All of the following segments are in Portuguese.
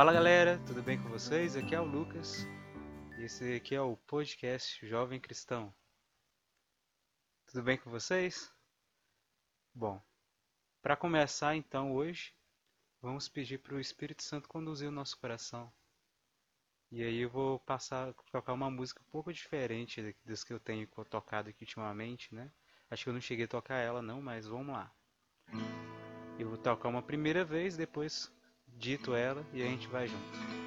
Fala galera, tudo bem com vocês? Aqui é o Lucas e esse aqui é o podcast Jovem Cristão. Tudo bem com vocês? Bom, para começar então hoje, vamos pedir para o Espírito Santo conduzir o nosso coração. E aí eu vou passar tocar uma música um pouco diferente das que eu tenho tocado aqui ultimamente, né? Acho que eu não cheguei a tocar ela não, mas vamos lá. Eu vou tocar uma primeira vez, depois dito ela e a gente vai junto.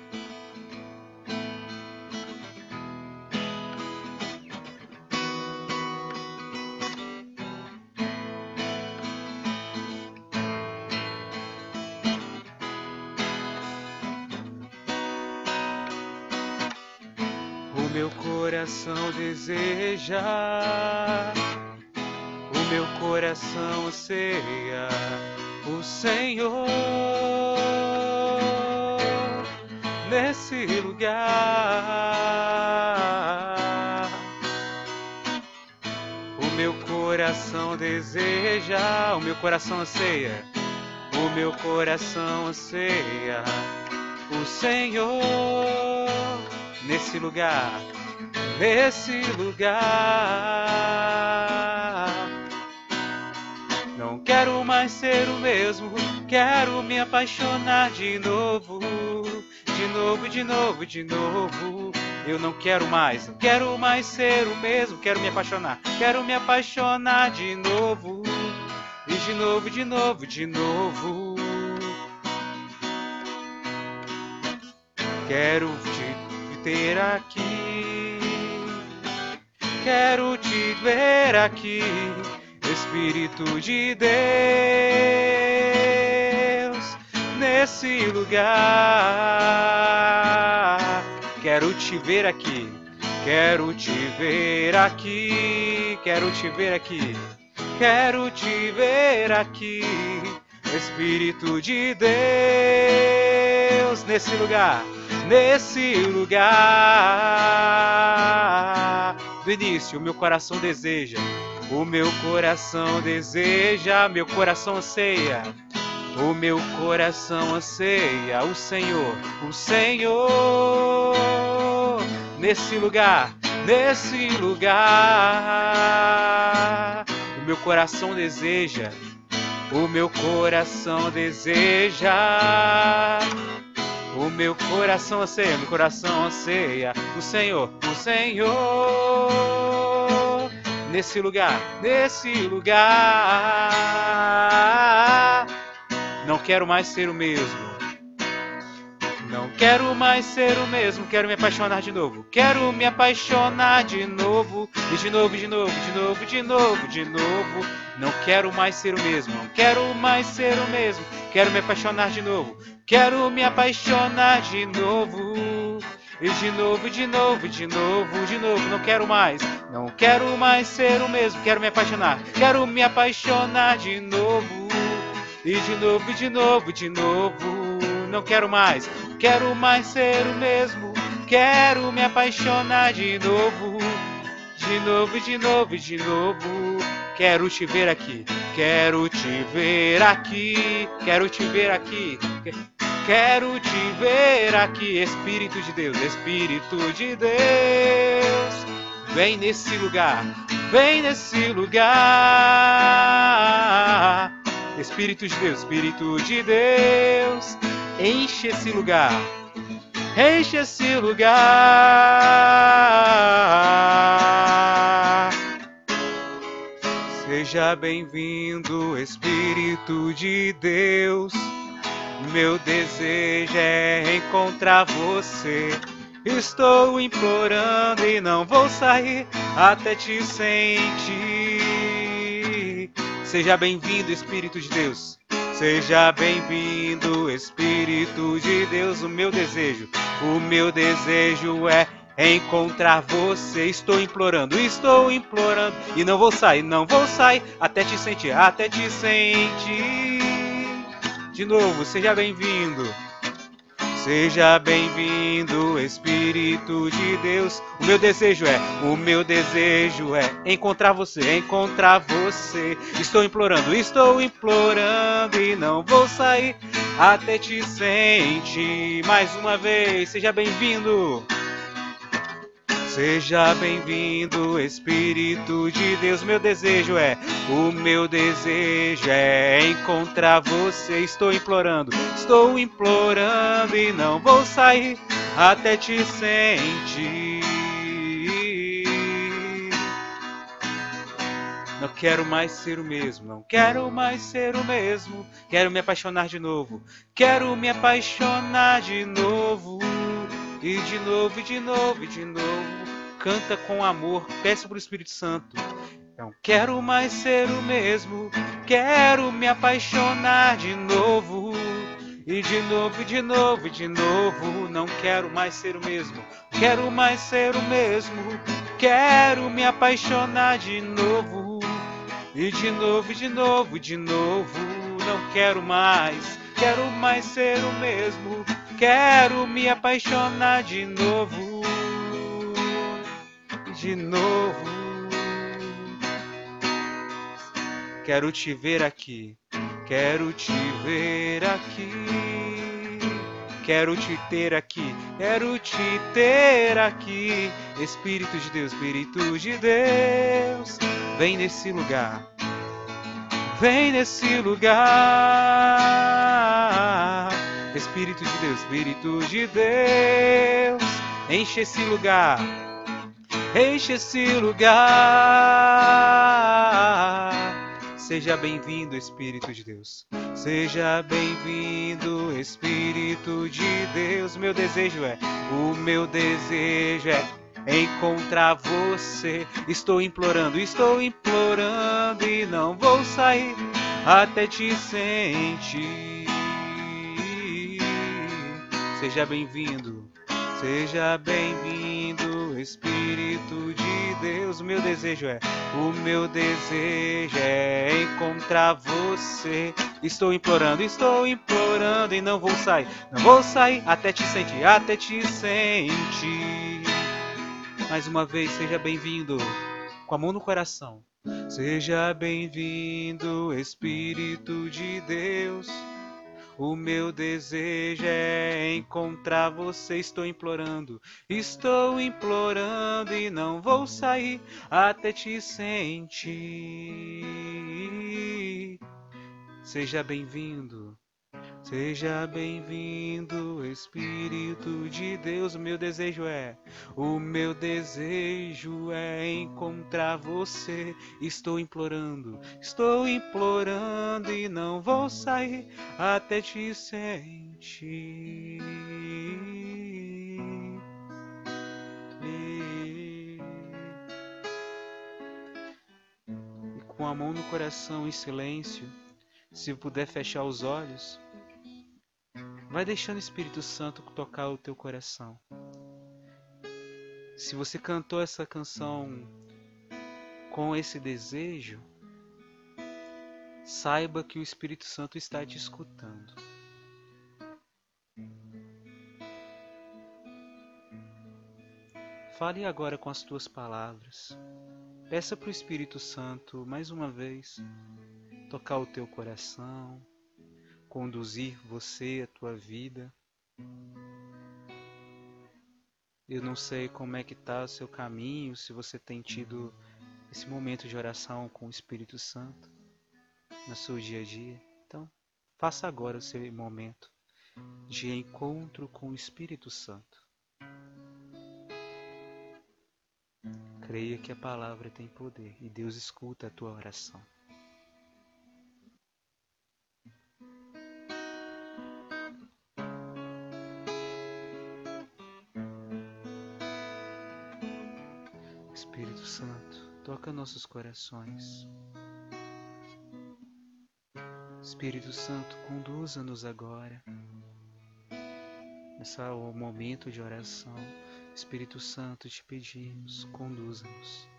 Meu coração deseja, o meu coração anseia o Senhor nesse lugar. O meu coração deseja, o meu coração anseia, o meu coração anseia o Senhor nesse lugar, nesse lugar. Não quero mais ser o mesmo, quero me apaixonar de novo de novo, de novo, de novo. Eu não quero mais, não quero mais ser o mesmo, quero me apaixonar, quero me apaixonar de novo. E de novo, de novo, de novo. Quero te ter aqui, quero te ver aqui, Espírito de Deus nesse lugar. Quero te ver aqui, quero te ver aqui, quero te ver aqui, quero te ver aqui, Espírito de Deus, nesse lugar, nesse lugar. Do início, meu coração deseja, o meu coração deseja, meu coração anseia o meu coração anseia o Senhor, o Senhor, nesse lugar, nesse lugar. O meu coração deseja, o meu coração deseja. O meu coração anseia, meu coração anseia o Senhor, o Senhor. Nesse lugar, nesse lugar. Não quero mais ser o mesmo. Quero mais ser o mesmo, quero me apaixonar de novo. Quero me apaixonar de novo, e de novo, de novo, de novo, de novo, de novo. Não quero mais ser o mesmo, não quero mais ser o mesmo. Quero me apaixonar de novo. Quero me apaixonar de novo. E de novo, de novo, de novo, de novo, não quero mais, não quero mais ser o mesmo, quero me apaixonar, quero me apaixonar de novo. E de novo, de novo, de novo. Não quero mais, quero mais ser o mesmo. Quero me apaixonar de novo. De novo, de novo, de novo. Quero te ver aqui, quero te ver aqui, quero te ver aqui. Quero te ver aqui, Espírito de Deus, Espírito de Deus. Vem nesse lugar, vem nesse lugar. Espírito de Deus, Espírito de Deus, enche esse lugar, enche esse lugar. Seja bem-vindo, Espírito de Deus. Meu desejo é encontrar você. Estou implorando e não vou sair até te sentir. Seja bem-vindo, Espírito de Deus. Seja bem-vindo, Espírito de Deus. O meu desejo, o meu desejo é encontrar você. Estou implorando, estou implorando e não vou sair, não vou sair até te sentir, até te sentir. De novo, seja bem-vindo. Seja bem-vindo, Espírito de Deus. O meu desejo é, o meu desejo é encontrar você, encontrar você. Estou implorando, estou implorando e não vou sair até te sentir mais uma vez. Seja bem-vindo. Seja bem-vindo, Espírito de Deus. Meu desejo é, o meu desejo é encontrar você. Estou implorando, estou implorando e não vou sair até te sentir. Não quero mais ser o mesmo, não quero mais ser o mesmo. Quero me apaixonar de novo, quero me apaixonar de novo. E de novo, e de novo, e de novo canta com amor, peça para o Espírito Santo. Não quero mais ser o mesmo, quero me apaixonar de novo. E de novo, e de novo, e de novo, não quero mais ser o mesmo, quero mais ser o mesmo, quero me apaixonar de novo. E de novo, e de novo, e de novo, não quero mais, quero mais ser o mesmo, quero me apaixonar de novo de novo. Quero te ver aqui, quero te ver aqui. Quero te ter aqui, quero te ter aqui. Espírito de Deus, Espírito de Deus, vem nesse lugar. Vem nesse lugar. Espírito de Deus, Espírito de Deus, enche esse lugar enche esse lugar. Seja bem-vindo, Espírito de Deus. Seja bem-vindo, Espírito de Deus. Meu desejo é, o meu desejo é encontrar você. Estou implorando, estou implorando e não vou sair até te sentir. Seja bem-vindo, seja bem-vindo. Espírito de Deus, meu desejo é, o meu desejo é encontrar você. Estou implorando, estou implorando e não vou sair, não vou sair até te sentir, até te sentir. Mais uma vez, seja bem-vindo, com a mão no coração. Seja bem-vindo, Espírito de Deus. O meu desejo é encontrar você. Estou implorando, estou implorando e não vou sair até te sentir. Seja bem-vindo. Seja bem-vindo, Espírito de Deus. O meu desejo é, o meu desejo é encontrar você. Estou implorando, estou implorando e não vou sair até te sentir. E com a mão no coração em silêncio, se puder fechar os olhos, Vai deixando o Espírito Santo tocar o teu coração. Se você cantou essa canção com esse desejo, saiba que o Espírito Santo está te escutando. Fale agora com as tuas palavras. Peça para o Espírito Santo mais uma vez tocar o teu coração conduzir você, a tua vida. Eu não sei como é que está o seu caminho, se você tem tido esse momento de oração com o Espírito Santo no seu dia a dia. Então, faça agora o seu momento de encontro com o Espírito Santo. Creia que a palavra tem poder e Deus escuta a tua oração. Toca nossos corações. Espírito Santo, conduza-nos agora nesse momento de oração. Espírito Santo, te pedimos, conduza-nos.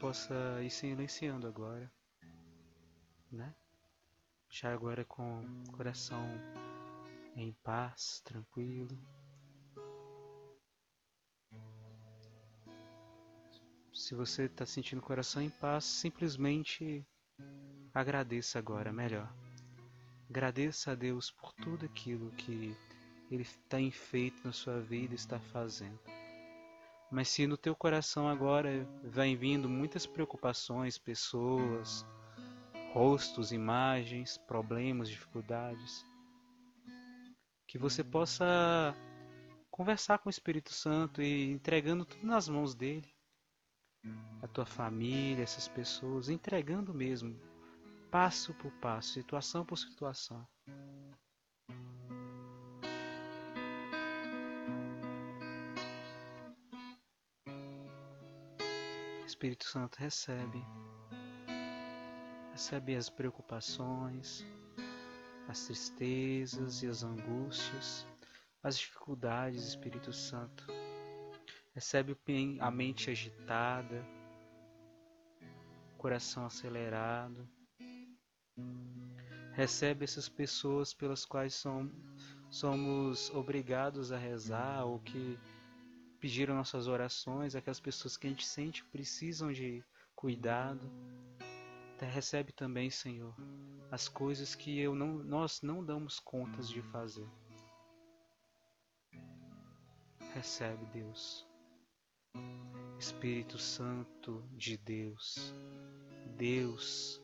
Possa ir silenciando agora, né? Já agora com o coração em paz, tranquilo. Se você está sentindo o coração em paz, simplesmente agradeça agora, melhor. Agradeça a Deus por tudo aquilo que Ele tem feito na sua vida e está fazendo. Mas se no teu coração agora vem vindo muitas preocupações, pessoas, rostos, imagens, problemas, dificuldades, que você possa conversar com o Espírito Santo e entregando tudo nas mãos dele, a tua família, essas pessoas, entregando mesmo, passo por passo, situação por situação. Espírito Santo recebe, recebe as preocupações, as tristezas e as angústias, as dificuldades, Espírito Santo. Recebe a mente agitada, coração acelerado. Recebe essas pessoas pelas quais somos obrigados a rezar ou que pediram nossas orações, aquelas pessoas que a gente sente precisam de cuidado. Recebe também, Senhor, as coisas que eu não, nós não damos contas de fazer. Recebe, Deus. Espírito Santo de Deus, Deus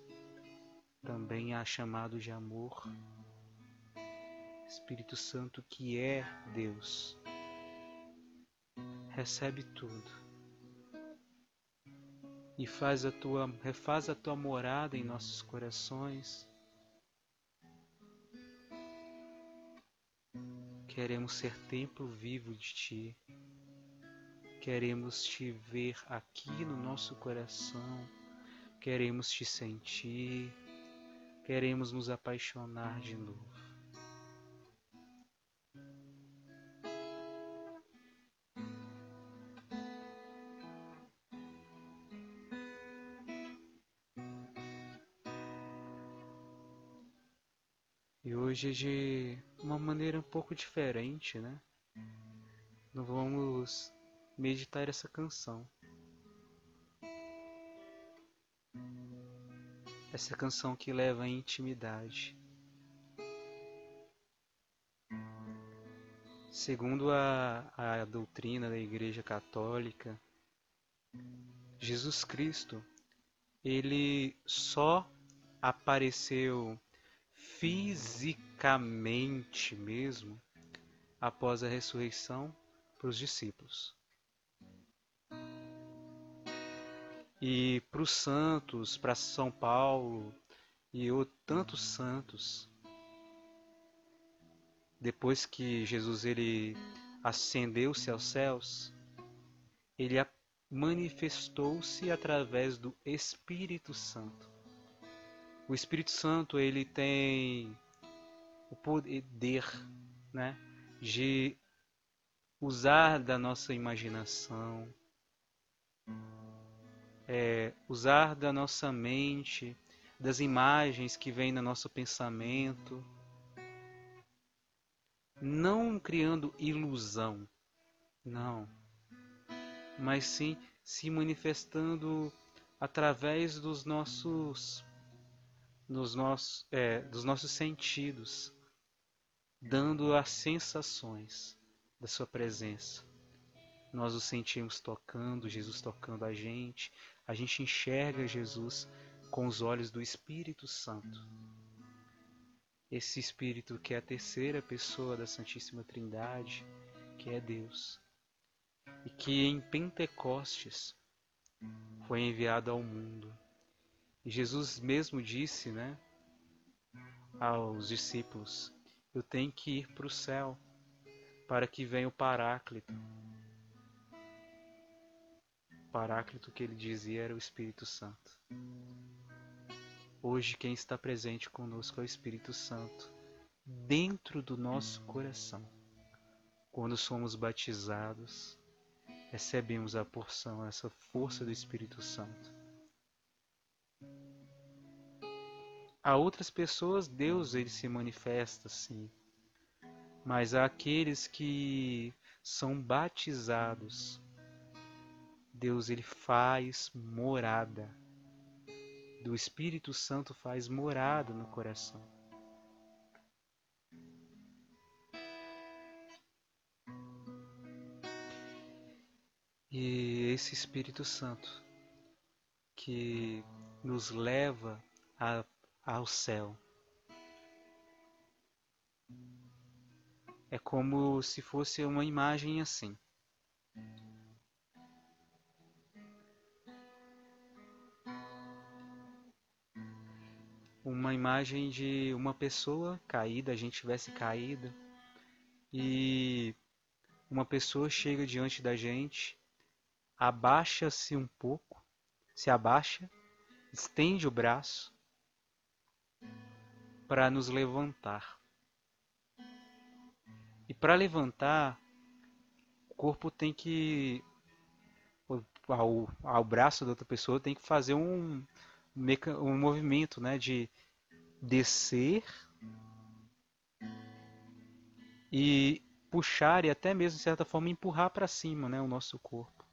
também há chamado de amor. Espírito Santo que é Deus, recebe tudo e faz a tua, refaz a tua morada em nossos corações. Queremos ser templo vivo de Ti. Queremos Te ver aqui no nosso coração. Queremos Te sentir. Queremos nos apaixonar de novo. Hoje de uma maneira um pouco diferente, né? Não vamos meditar essa canção. Essa canção que leva à intimidade. Segundo a, a doutrina da Igreja Católica, Jesus Cristo, ele só apareceu fisicamente mesmo após a ressurreição para os discípulos. E para os santos, para São Paulo e tantos santos, depois que Jesus ele ascendeu-se aos céus, ele manifestou-se através do Espírito Santo. O Espírito Santo ele tem o poder, né, de usar da nossa imaginação, é, usar da nossa mente, das imagens que vêm no nosso pensamento, não criando ilusão, não, mas sim se manifestando através dos nossos nos nossos, é, dos nossos sentidos, dando as sensações da Sua presença. Nós o sentimos tocando, Jesus tocando a gente, a gente enxerga Jesus com os olhos do Espírito Santo. Esse Espírito que é a terceira pessoa da Santíssima Trindade, que é Deus, e que em Pentecostes foi enviado ao mundo Jesus mesmo disse, né, aos discípulos: Eu tenho que ir para o céu para que venha o Paráclito. O Paráclito que ele dizia era o Espírito Santo. Hoje quem está presente conosco é o Espírito Santo, dentro do nosso coração. Quando somos batizados, recebemos a porção, essa força do Espírito Santo. A outras pessoas, Deus ele se manifesta sim, mas há aqueles que são batizados, Deus ele faz morada. Do Espírito Santo faz morada no coração. E esse Espírito Santo que nos leva a, ao céu. É como se fosse uma imagem assim. Uma imagem de uma pessoa caída, a gente tivesse caído, e uma pessoa chega diante da gente, abaixa-se um pouco, se abaixa, estende o braço para nos levantar. E para levantar, o corpo tem que. Ao, ao braço da outra pessoa tem que fazer um, um movimento né, de descer e puxar e até mesmo, de certa forma, empurrar para cima né, o nosso corpo.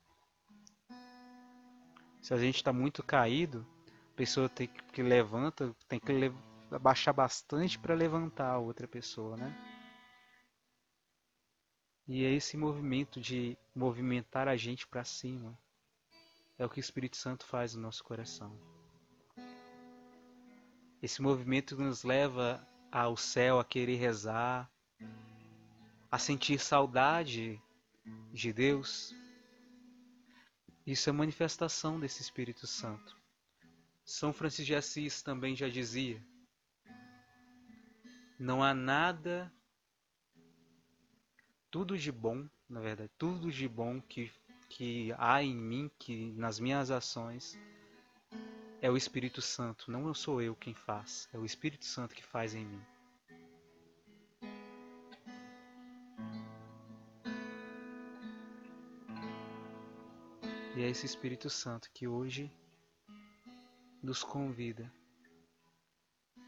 Se a gente está muito caído, a pessoa tem que, levanta, tem que abaixar bastante para levantar a outra pessoa, né? E é esse movimento de movimentar a gente para cima é o que o Espírito Santo faz no nosso coração. Esse movimento nos leva ao céu a querer rezar, a sentir saudade de Deus. Isso é manifestação desse Espírito Santo. São Francisco de Assis também já dizia: não há nada tudo de bom, na verdade, tudo de bom que, que há em mim, que nas minhas ações, é o Espírito Santo. Não sou eu quem faz, é o Espírito Santo que faz em mim. E é esse Espírito Santo que hoje nos convida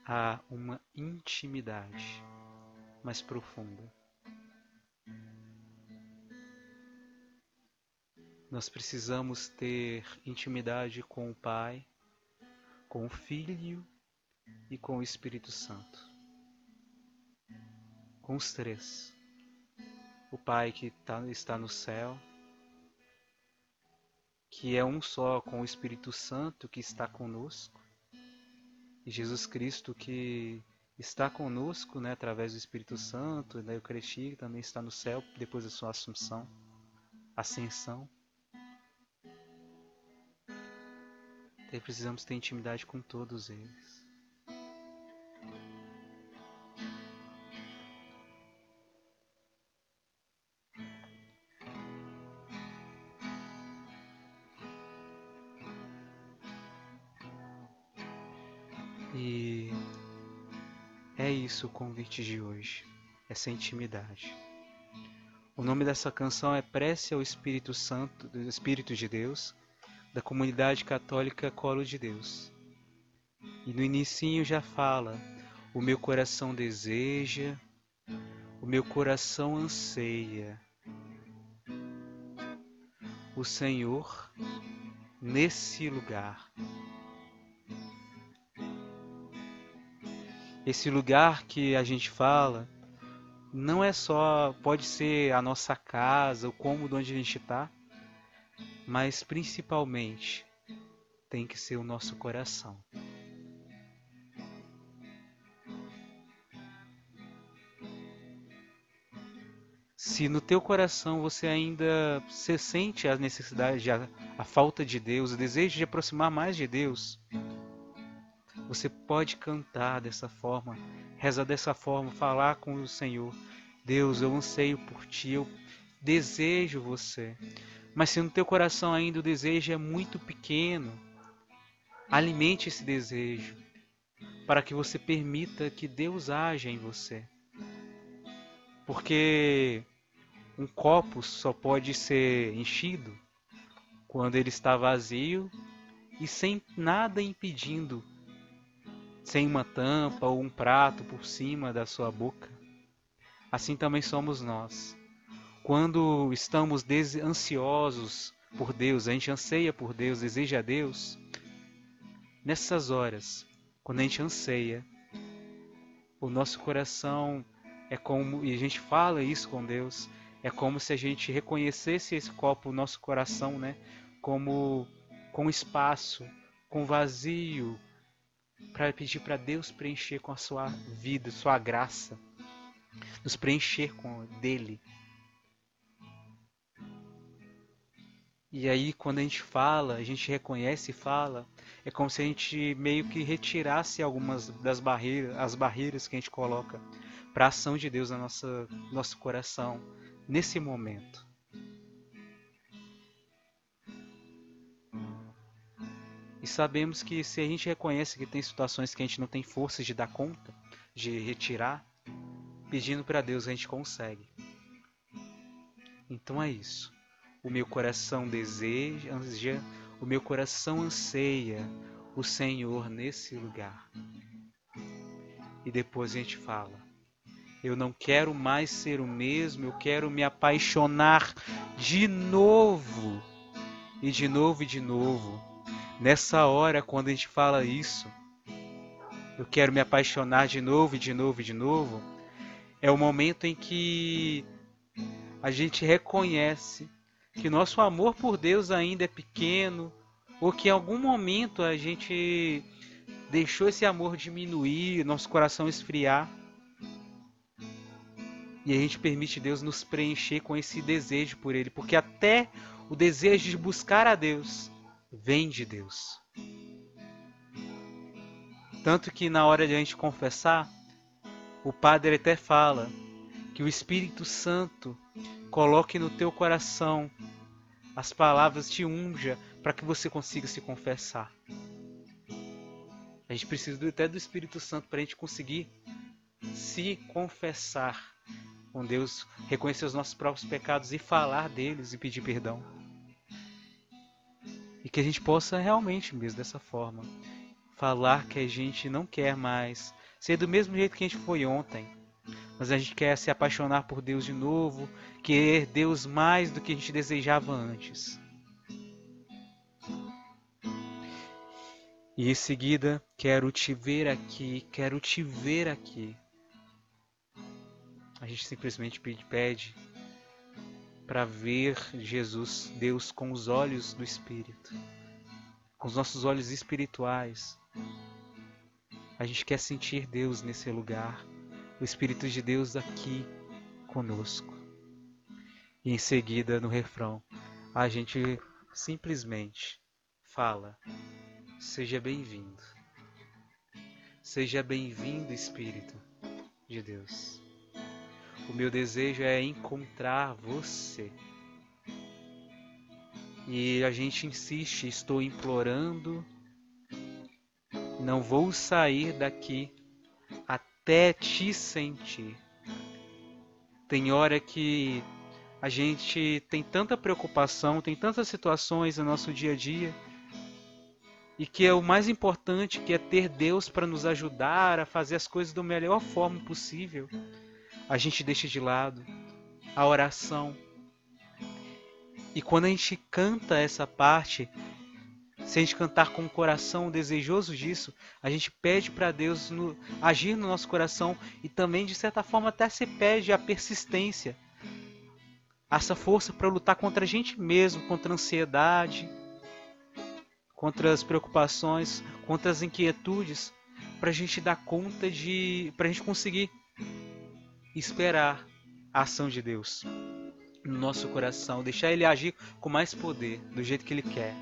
a uma intimidade mais profunda. Nós precisamos ter intimidade com o Pai, com o Filho e com o Espírito Santo. Com os três. O Pai que tá, está no céu, que é um só com o Espírito Santo que está conosco, e Jesus Cristo que está conosco né, através do Espírito Santo, da Eucaristia, que também está no céu depois da sua assunção, ascensão. E precisamos ter intimidade com todos eles. Convite de hoje, essa intimidade. O nome dessa canção é Prece ao Espírito Santo, do Espírito de Deus, da comunidade católica Colo de Deus. E no inicinho já fala: o meu coração deseja, o meu coração anseia. O Senhor nesse lugar. Esse lugar que a gente fala não é só, pode ser a nossa casa, o cômodo onde a gente está, mas principalmente tem que ser o nosso coração. Se no teu coração você ainda se sente a necessidade, a, a falta de Deus, o desejo de aproximar mais de Deus, você pode cantar dessa forma, rezar dessa forma, falar com o Senhor. Deus, eu anseio por ti, eu desejo você. Mas se no teu coração ainda o desejo é muito pequeno, alimente esse desejo para que você permita que Deus haja em você. Porque um copo só pode ser enchido quando ele está vazio e sem nada impedindo, sem uma tampa ou um prato por cima da sua boca. Assim também somos nós. Quando estamos ansiosos por Deus, a gente anseia por Deus, deseja a Deus, nessas horas, quando a gente anseia, o nosso coração é como, e a gente fala isso com Deus, é como se a gente reconhecesse esse copo, o nosso coração, né, como com espaço, com vazio, para pedir para Deus preencher com a sua vida, sua graça, nos preencher com dele. E aí quando a gente fala, a gente reconhece e fala, é como se a gente meio que retirasse algumas das barreiras, as barreiras que a gente coloca para a ação de Deus no nosso coração nesse momento. E sabemos que se a gente reconhece que tem situações que a gente não tem forças de dar conta, de retirar, pedindo para Deus a gente consegue. Então é isso. O meu coração deseja, o meu coração anseia o Senhor nesse lugar. E depois a gente fala: Eu não quero mais ser o mesmo, eu quero me apaixonar de novo. E de novo e de novo. Nessa hora, quando a gente fala isso, eu quero me apaixonar de novo e de novo e de novo, é o momento em que a gente reconhece que nosso amor por Deus ainda é pequeno, ou que em algum momento a gente deixou esse amor diminuir, nosso coração esfriar. E a gente permite Deus nos preencher com esse desejo por Ele, porque até o desejo de buscar a Deus vem de Deus. Tanto que na hora de a gente confessar, o Padre até fala que o Espírito Santo coloque no teu coração as palavras te unja para que você consiga se confessar. A gente precisa até do Espírito Santo para a gente conseguir se confessar com Deus, reconhecer os nossos próprios pecados e falar deles e pedir perdão. Que a gente possa realmente, mesmo dessa forma, falar que a gente não quer mais ser do mesmo jeito que a gente foi ontem, mas a gente quer se apaixonar por Deus de novo, querer Deus mais do que a gente desejava antes. E em seguida, quero te ver aqui, quero te ver aqui. A gente simplesmente pede para ver Jesus, Deus, com os olhos do Espírito, com os nossos olhos espirituais. A gente quer sentir Deus nesse lugar, o Espírito de Deus aqui conosco. E em seguida, no refrão, a gente simplesmente fala: Seja bem-vindo. Seja bem-vindo, Espírito de Deus. O meu desejo é encontrar você. E a gente insiste, estou implorando, não vou sair daqui até te sentir. Tem hora que a gente tem tanta preocupação, tem tantas situações no nosso dia a dia, e que é o mais importante, que é ter Deus para nos ajudar a fazer as coisas da melhor forma possível. A gente deixa de lado a oração. E quando a gente canta essa parte, se a gente cantar com o coração desejoso disso, a gente pede para Deus no, agir no nosso coração e também, de certa forma, até se pede a persistência, essa força para lutar contra a gente mesmo, contra a ansiedade, contra as preocupações, contra as inquietudes, para a gente dar conta de. para a gente conseguir esperar a ação de Deus no nosso coração, deixar Ele agir com mais poder, do jeito que Ele quer.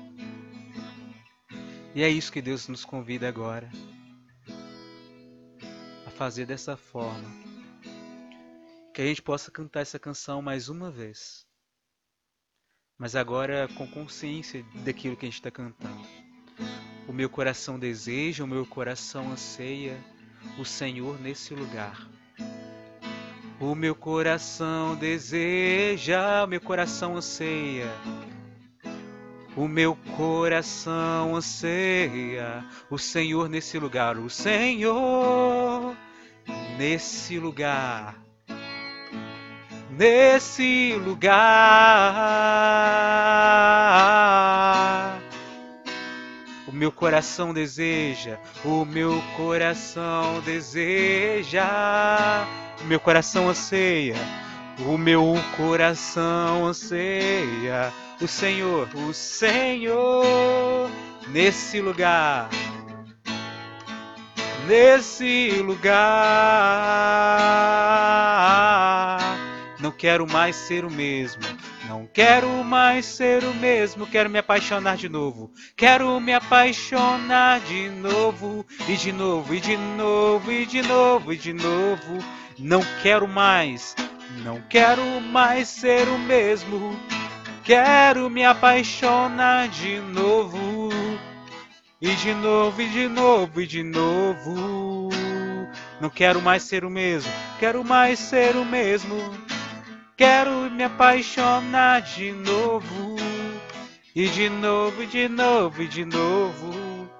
E é isso que Deus nos convida agora a fazer dessa forma. Que a gente possa cantar essa canção mais uma vez. Mas agora com consciência daquilo que a gente está cantando. O meu coração deseja, o meu coração anseia o Senhor nesse lugar. O meu coração deseja, o meu coração anseia. O meu coração anseia o Senhor nesse lugar, o Senhor nesse lugar, nesse lugar. Meu coração deseja, o meu coração deseja, meu coração anseia, o meu coração anseia o Senhor, o Senhor nesse lugar. Nesse lugar, não quero mais ser o mesmo. Não quero mais ser o mesmo, quero me apaixonar de novo. Quero me apaixonar de novo, e de novo, e de novo, e de novo, e de novo. Não quero mais, não quero mais ser o mesmo. Quero me apaixonar de novo. E de novo, e de novo, e de novo. Não quero mais ser o mesmo, quero mais ser o mesmo. Quero me apaixonar de novo. E de novo, e de novo, e de novo.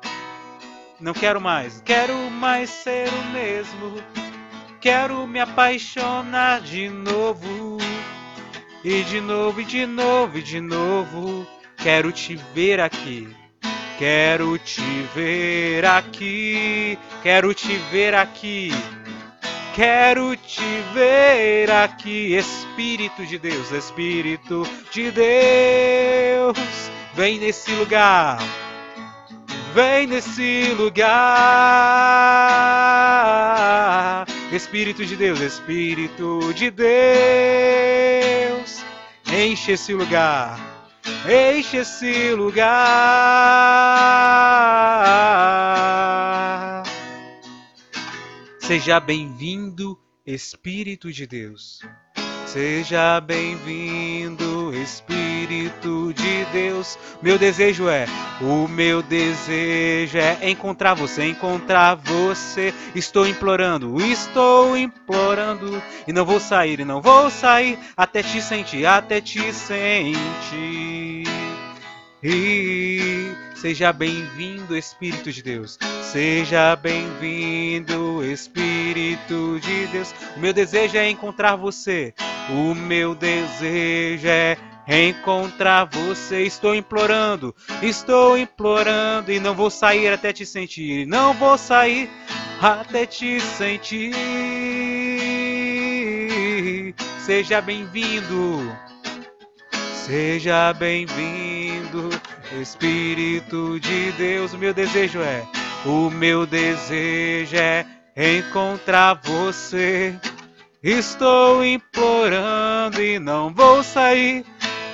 Não quero mais, quero mais ser o mesmo. Quero me apaixonar de novo. E de novo, e de novo, e de novo, quero te ver aqui. Quero te ver aqui. Quero te ver aqui. Quero te ver aqui, Espírito de Deus, Espírito de Deus, vem nesse lugar, vem nesse lugar, Espírito de Deus, Espírito de Deus, enche esse lugar, enche esse lugar. Seja bem-vindo, Espírito de Deus. Seja bem-vindo, Espírito de Deus. Meu desejo é, o meu desejo é encontrar você, encontrar você. Estou implorando, estou implorando e não vou sair, e não vou sair até te sentir, até te sentir. E seja bem-vindo, Espírito de Deus. Seja bem-vindo, Espírito de Deus. O meu desejo é encontrar você. O meu desejo é encontrar você. Estou implorando, estou implorando e não vou sair até te sentir. Não vou sair até te sentir. Seja bem-vindo. Seja bem-vindo, Espírito de Deus. O meu desejo é, o meu desejo é encontrar você. Estou implorando e não vou sair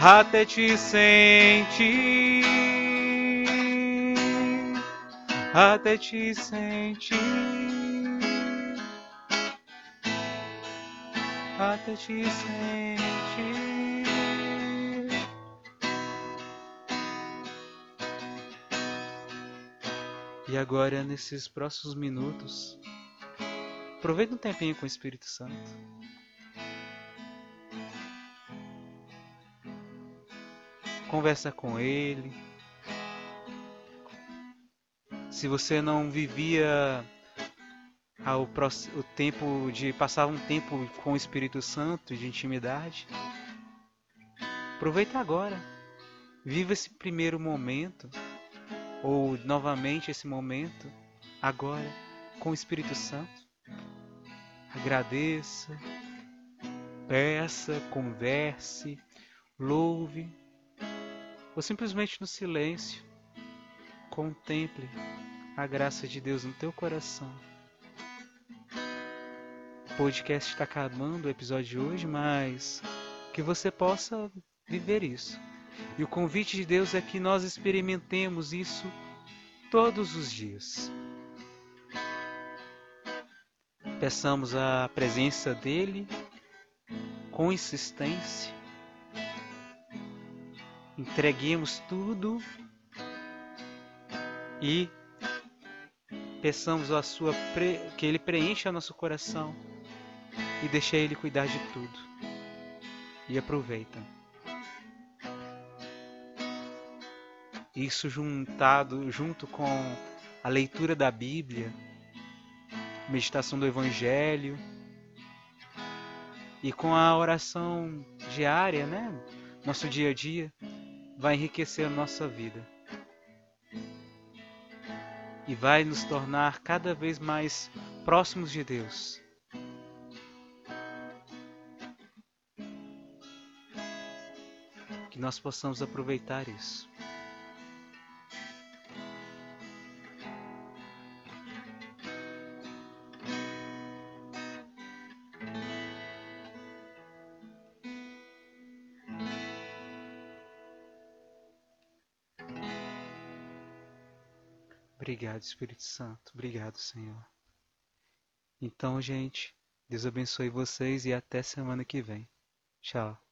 até te sentir. Até te sentir. Até te sentir. E agora, nesses próximos minutos, aproveita um tempinho com o Espírito Santo. Conversa com Ele. Se você não vivia ao o tempo de passar um tempo com o Espírito Santo de intimidade, aproveita agora. Viva esse primeiro momento ou novamente esse momento agora com o Espírito Santo. Agradeça, peça, converse, louve, ou simplesmente no silêncio contemple a graça de Deus no teu coração. O podcast está acabando o episódio de hoje, mas que você possa viver isso e o convite de Deus é que nós experimentemos isso todos os dias. Peçamos a presença dEle com insistência. Entreguemos tudo e peçamos a sua que Ele preencha nosso coração e deixa Ele cuidar de tudo. E aproveita. Isso juntado junto com a leitura da Bíblia, meditação do Evangelho e com a oração diária, né? Nosso dia a dia vai enriquecer a nossa vida e vai nos tornar cada vez mais próximos de Deus. Que nós possamos aproveitar isso. Obrigado, Espírito Santo. Obrigado, Senhor. Então, gente, Deus abençoe vocês e até semana que vem. Tchau.